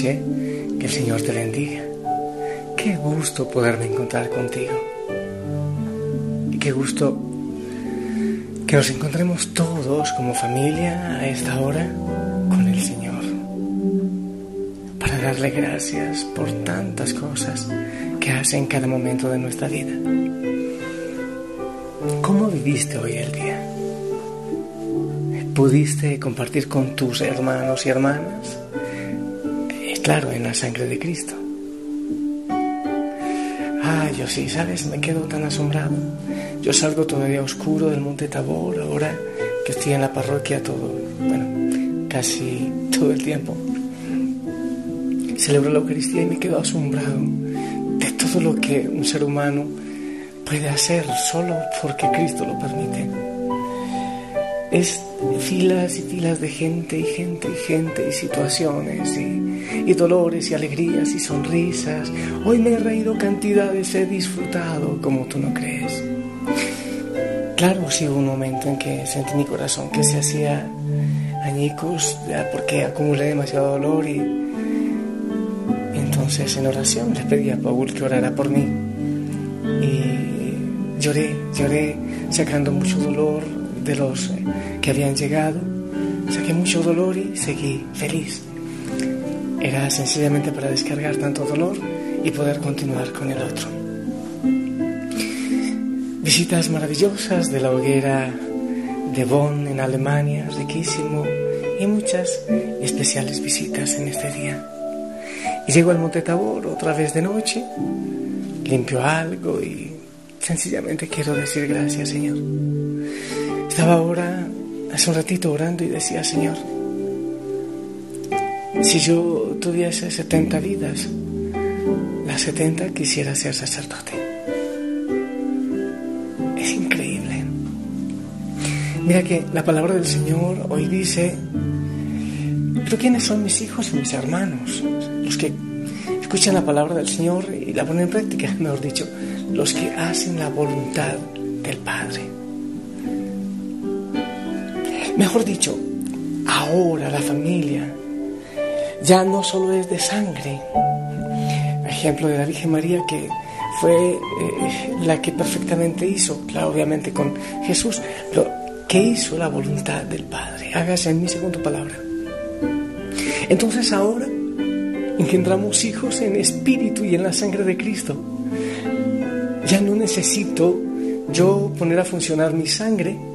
Que el Señor te bendiga. Qué gusto poderme encontrar contigo. Y qué gusto que nos encontremos todos como familia a esta hora con el Señor. Para darle gracias por tantas cosas que hace en cada momento de nuestra vida. ¿Cómo viviste hoy el día? ¿Pudiste compartir con tus hermanos y hermanas? Claro, en la sangre de Cristo. Ah, yo sí, ¿sabes? Me quedo tan asombrado. Yo salgo todavía oscuro del Monte Tabor, ahora que estoy en la parroquia todo, bueno, casi todo el tiempo. Celebro la Eucaristía y me quedo asombrado de todo lo que un ser humano puede hacer solo porque Cristo lo permite. Es filas y filas de gente y gente y gente y situaciones y, dolores y alegrías y sonrisas. Hoy me he reído cantidades, he disfrutado como tú no crees. Claro, sí hubo un momento en que sentí mi corazón que se hacía añicos porque acumulé demasiado dolor y entonces en oración le pedí a Paul que orara por mí y lloré, lloré sacando mucho dolor, de los que habían llegado. Saqué mucho dolor y seguí feliz. Era sencillamente para descargar tanto dolor y poder continuar con el otro. Visitas maravillosas de la hoguera de Bonn en Alemania, riquísimo, y muchas especiales visitas en este día. Y llego al Monte Tabor otra vez de noche, limpio algo y sencillamente quiero decir gracias, Señor. Estaba ahora, hace un ratito orando y decía, Señor, si yo tuviese 70 vidas, las 70 quisiera ser sacerdote. Es increíble. Mira que la palabra del Señor hoy dice, pero ¿quiénes son mis hijos y mis hermanos? Los que escuchan la palabra del Señor y la ponen en práctica, mejor dicho, los que hacen la voluntad del Padre. Mejor dicho, ahora la familia ya no solo es de sangre. Ejemplo de la Virgen María que fue eh, la que perfectamente hizo, claro, obviamente con Jesús, pero que hizo la voluntad del Padre. Hágase en mi segunda palabra. Entonces ahora engendramos hijos en espíritu y en la sangre de Cristo. Ya no necesito yo poner a funcionar mi sangre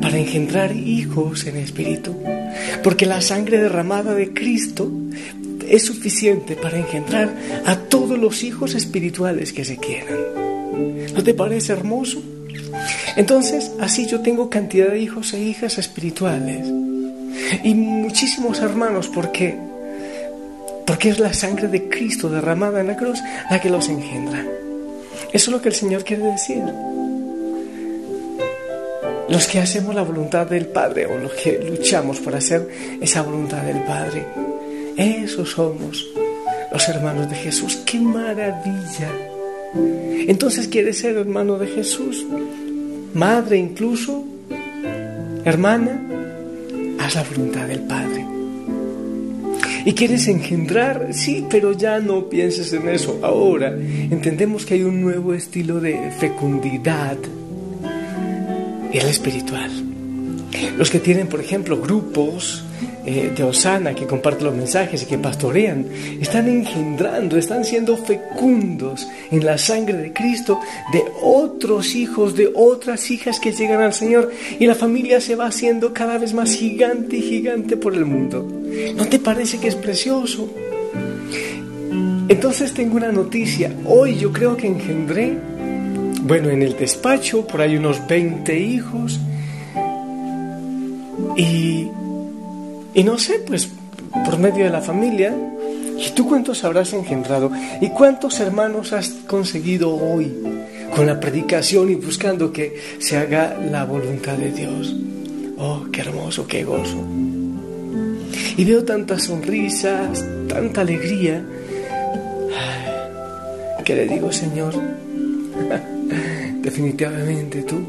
para engendrar hijos en espíritu. Porque la sangre derramada de Cristo es suficiente para engendrar a todos los hijos espirituales que se quieran. ¿No te parece hermoso? Entonces, así yo tengo cantidad de hijos e hijas espirituales. Y muchísimos hermanos, ¿por qué? Porque es la sangre de Cristo derramada en la cruz la que los engendra. Eso es lo que el Señor quiere decir los que hacemos la voluntad del Padre o los que luchamos por hacer esa voluntad del Padre. Esos somos los hermanos de Jesús. ¡Qué maravilla! Entonces, ¿quieres ser hermano de Jesús? Madre incluso, hermana, haz la voluntad del Padre. ¿Y quieres engendrar? Sí, pero ya no pienses en eso. Ahora entendemos que hay un nuevo estilo de fecundidad el espiritual. Los que tienen, por ejemplo, grupos eh, de Osana que comparten los mensajes y que pastorean, están engendrando, están siendo fecundos en la sangre de Cristo de otros hijos, de otras hijas que llegan al Señor y la familia se va haciendo cada vez más gigante y gigante por el mundo. ¿No te parece que es precioso? Entonces tengo una noticia. Hoy yo creo que engendré bueno, en el despacho por ahí unos 20 hijos. Y, y no sé, pues por medio de la familia. ¿Y tú cuántos habrás engendrado? ¿Y cuántos hermanos has conseguido hoy con la predicación y buscando que se haga la voluntad de Dios? Oh, qué hermoso, qué gozo. Y veo tantas sonrisas, tanta alegría, que le digo, Señor, Definitivamente tú.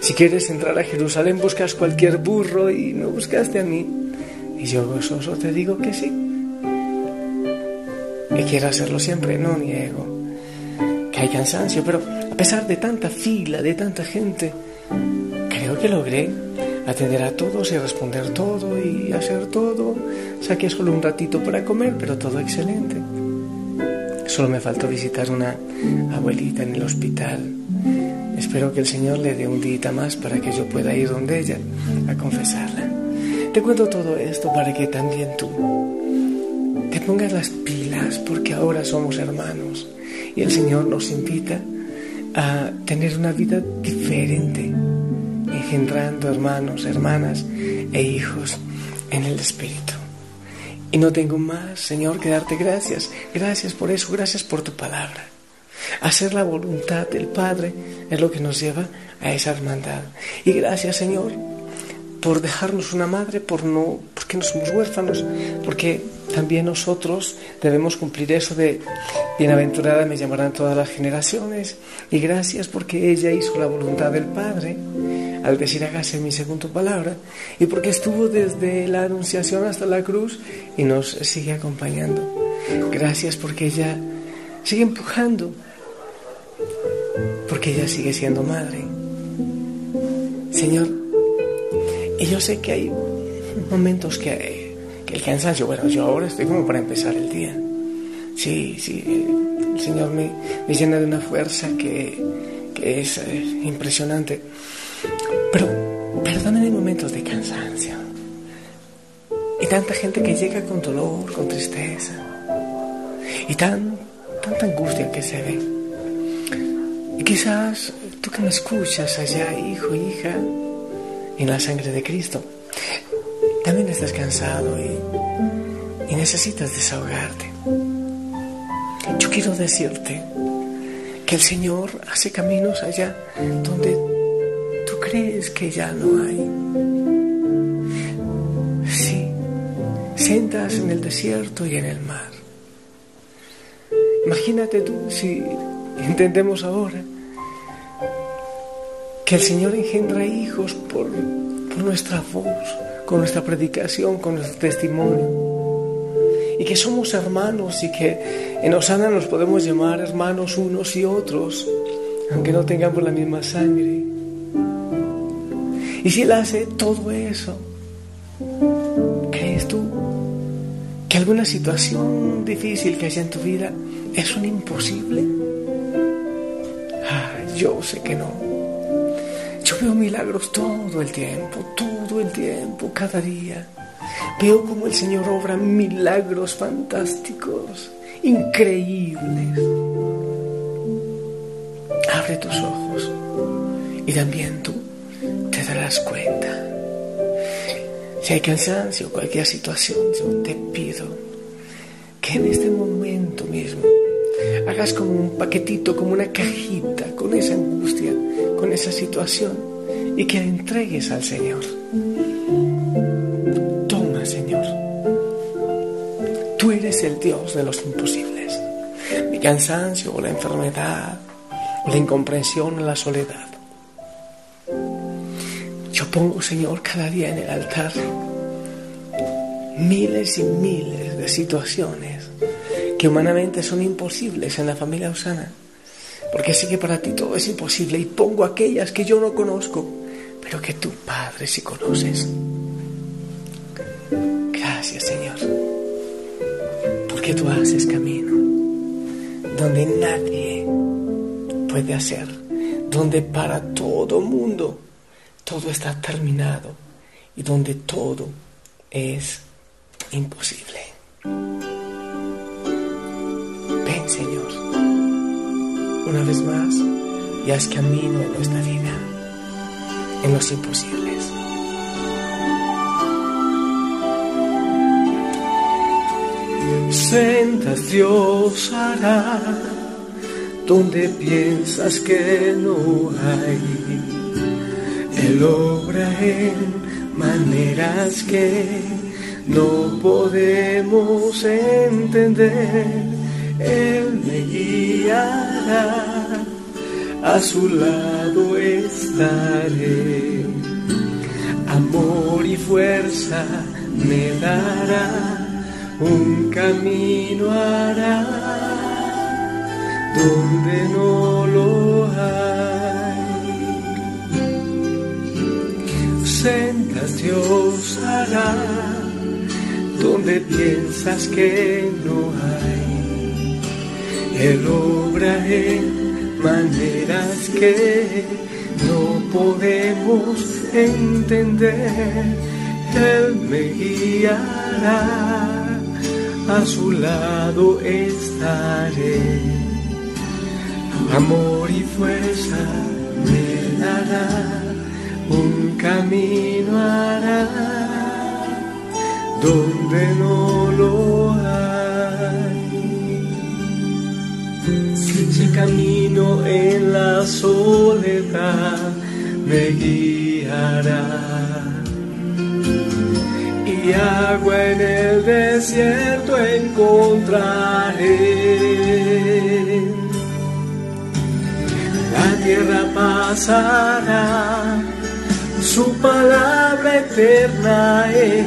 Si quieres entrar a Jerusalén buscas cualquier burro y me buscaste a mí. Y yo gozoso te digo que sí. Y quiero hacerlo siempre, no niego que hay cansancio, pero a pesar de tanta fila, de tanta gente, creo que logré atender a todos y responder todo y hacer todo. Saqué solo un ratito para comer, pero todo excelente. Solo me faltó visitar una abuelita en el hospital. Espero que el Señor le dé un día más para que yo pueda ir donde ella a confesarla. Te cuento todo esto para que también tú te pongas las pilas porque ahora somos hermanos y el Señor nos invita a tener una vida diferente, engendrando hermanos, hermanas e hijos en el Espíritu. Y no tengo más, Señor, que darte gracias. Gracias por eso, gracias por tu palabra. Hacer la voluntad del Padre es lo que nos lleva a esa hermandad. Y gracias, Señor, por dejarnos una madre, por no, porque no somos huérfanos, porque también nosotros debemos cumplir eso de bienaventurada me llamarán todas las generaciones. Y gracias porque ella hizo la voluntad del Padre al decir hágase mi segunda palabra y porque estuvo desde la anunciación hasta la cruz y nos sigue acompañando. Gracias porque ella sigue empujando, porque ella sigue siendo madre. Señor, y yo sé que hay momentos que, que el cansancio, bueno, yo ahora estoy como para empezar el día. Sí, sí, el Señor me, llena de una fuerza que, que es impresionante. Pero, hay momentos de cansancio. Y tanta gente que llega con dolor, con tristeza. Y tan, tanta angustia que se ve. Y quizás tú que me escuchas allá, hijo, hija, en la sangre de Cristo. También estás cansado y, necesitas desahogarte. Yo quiero decirte que el Señor hace caminos allá donde tú crees que ya no hay. Sí, sentas en el desierto y en el mar. Imagínate tú si entendemos ahora que el Señor engendra hijos por, nuestra voz, con nuestra predicación, con nuestro testimonio. Y que somos hermanos y que en Osana nos podemos llamar hermanos unos y otros, aunque no tengamos la misma sangre. Y si Él hace todo eso, ¿crees tú que alguna situación difícil que haya en tu vida es un imposible? Ah, yo sé que no. Veo milagros todo el tiempo, todo el tiempo, cada día. Veo como el Señor obra milagros fantásticos, increíbles. Abre tus ojos y también tú te darás cuenta. Si hay cansancio, cualquier situación, yo te pido que en este momento mismo hagas como un paquetito, como una cajita con esa angustia, con esa situación y que la entregues al Señor. Toma, Señor. Tú eres el Dios de los imposibles. Mi cansancio o la enfermedad, la incomprensión la soledad. Yo pongo, Señor, cada día en el altar miles y miles de situaciones que humanamente son imposibles en la familia Osana, porque sé que para ti todo es imposible y pongo aquellas que yo no conozco, pero que tu Padre sí conoces. Gracias Señor, porque tú haces camino donde nadie puede hacer, donde para todo mundo todo está terminado y donde todo es imposible. Señor. Una vez más, y haz camino en nuestra vida, en los imposibles. Sentas Dios hará donde piensas que no hay. Él obra en maneras que no podemos entender él me guiará, a su lado estaré. Amor y fuerza me dará, un camino hará donde no lo hay. Sendas Dios hará donde piensas que no hay. Él obra en maneras que no podemos entender, Él me guiará, a su lado estaré. Amor y fuerza me dará, un camino hará, donde no me guiará. Y agua en el desierto encontraré. La tierra pasará, su palabra eterna es.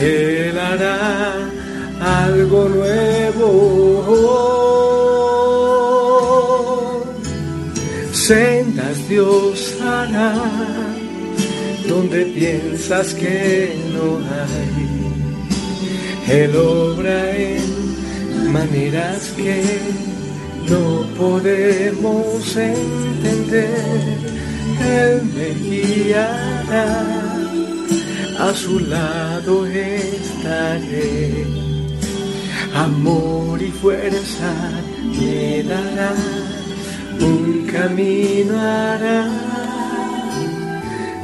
Él hará algo nuevo. Sendas Dios hará donde piensas que no hay. Él obra en maneras que no podemos entender. Él me guiará, a su lado estaré. Amor y fuerza me un camino hará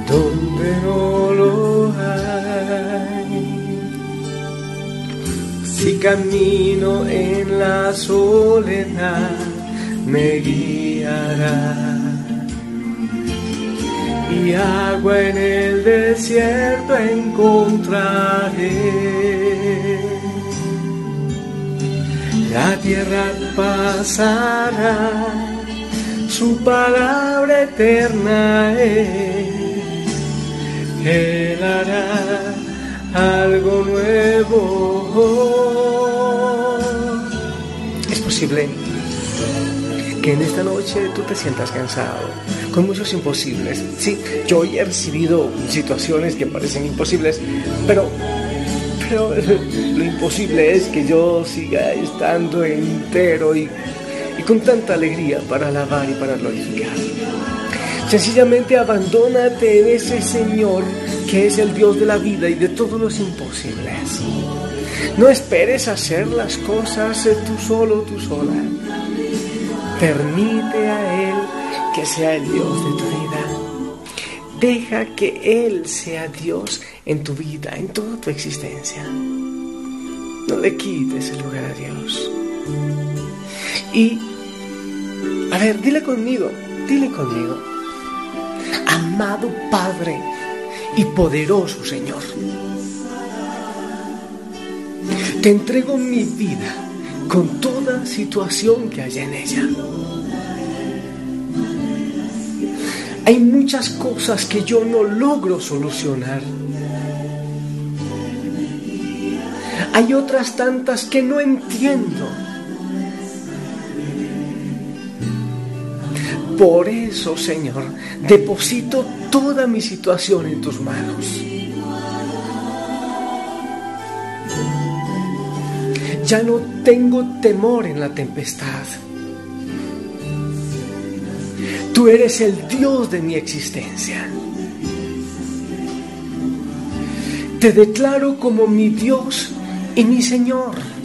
donde no lo hay. Si camino en la soledad, me guiará. Y agua en el desierto encontraré. La tierra pasará, su palabra eterna es. Él hará algo nuevo. Es posible que en esta noche tú te sientas cansado, con muchos imposibles. Sí, yo he recibido situaciones que parecen imposibles, pero lo imposible es que yo siga estando entero y, y con tanta alegría para alabar y para glorificar. Sencillamente abandónate en ese Señor que es el Dios de la vida y de todos los imposibles. No esperes hacer las cosas tú solo, tú sola. Permite a Él que sea el Dios de tu vida. Deja que Él sea Dios en tu vida, en toda tu existencia. No le quites el lugar a Dios. Y, a ver, dile conmigo, dile conmigo amado Padre y poderoso Señor. Te entrego mi vida con toda situación que haya en ella. Hay muchas cosas que yo no logro solucionar. Hay otras tantas que no entiendo. Por eso, Señor, deposito toda mi situación en tus manos. Ya no tengo temor en la tempestad. Tú eres el Dios de mi existencia. Te declaro como mi Dios y mi Señor.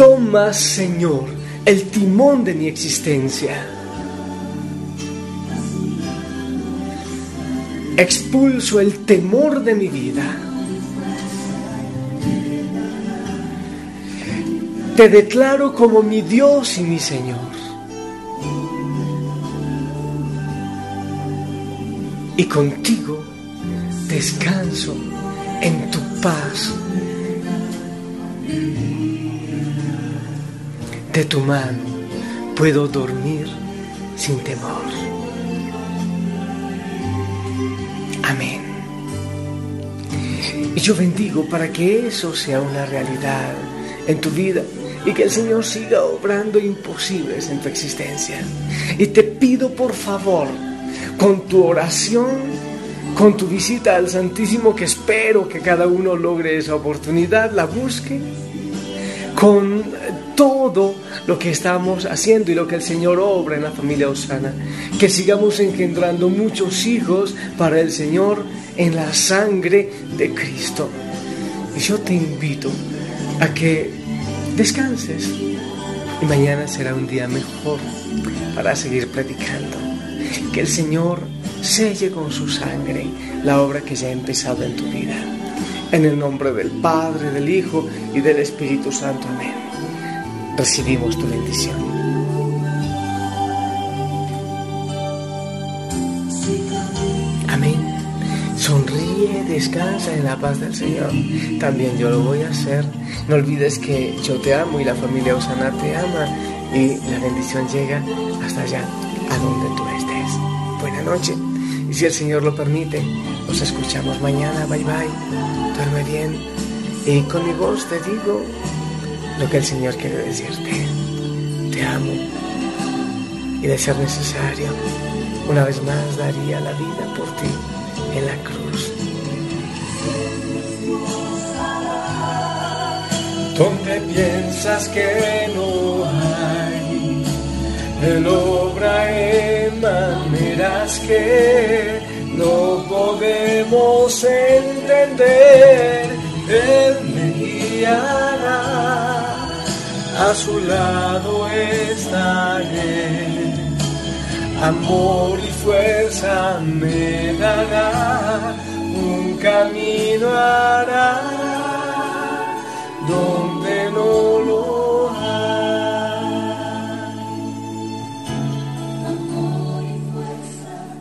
Toma, Señor, el timón de mi existencia. Expulso el temor de mi vida. Te declaro como mi Dios y mi Señor. Y contigo descanso en tu paz. De tu mano puedo dormir sin temor. Amén. Y yo bendigo para que eso sea una realidad en tu vida y que el Señor siga obrando imposibles en tu existencia. Y te pido por favor, con tu oración, con tu visita al Santísimo, que espero que cada uno logre esa oportunidad, la busque, con todo lo que estamos haciendo y lo que el Señor obra en la familia Osana, que sigamos engendrando muchos hijos para el Señor en la sangre de Cristo. Y yo te invito a que descanses y mañana será un día mejor para seguir predicando. Que el Señor selle con su sangre la obra que ya ha empezado en tu vida. En el nombre del Padre, del Hijo y del Espíritu Santo. Amén. Recibimos tu bendición. Amén. Sonríe, descansa en la paz del Señor. También yo lo voy a hacer. No olvides que yo te amo y la familia Osana te ama y la bendición llega hasta allá, a donde tú estés. Buena noche. Y si el Señor lo permite, nos escuchamos mañana. Bye bye. Duerme bien. Y con mi voz te digo lo que el Señor quiere decirte. Te amo. Y de ser necesario, una vez más daría la vida por ti en la cruz. ¿Dónde piensas que no hay? El obra en maneras que no podemos entender. a su lado estaré. Amor y fuerza me dará, un camino hará. Donde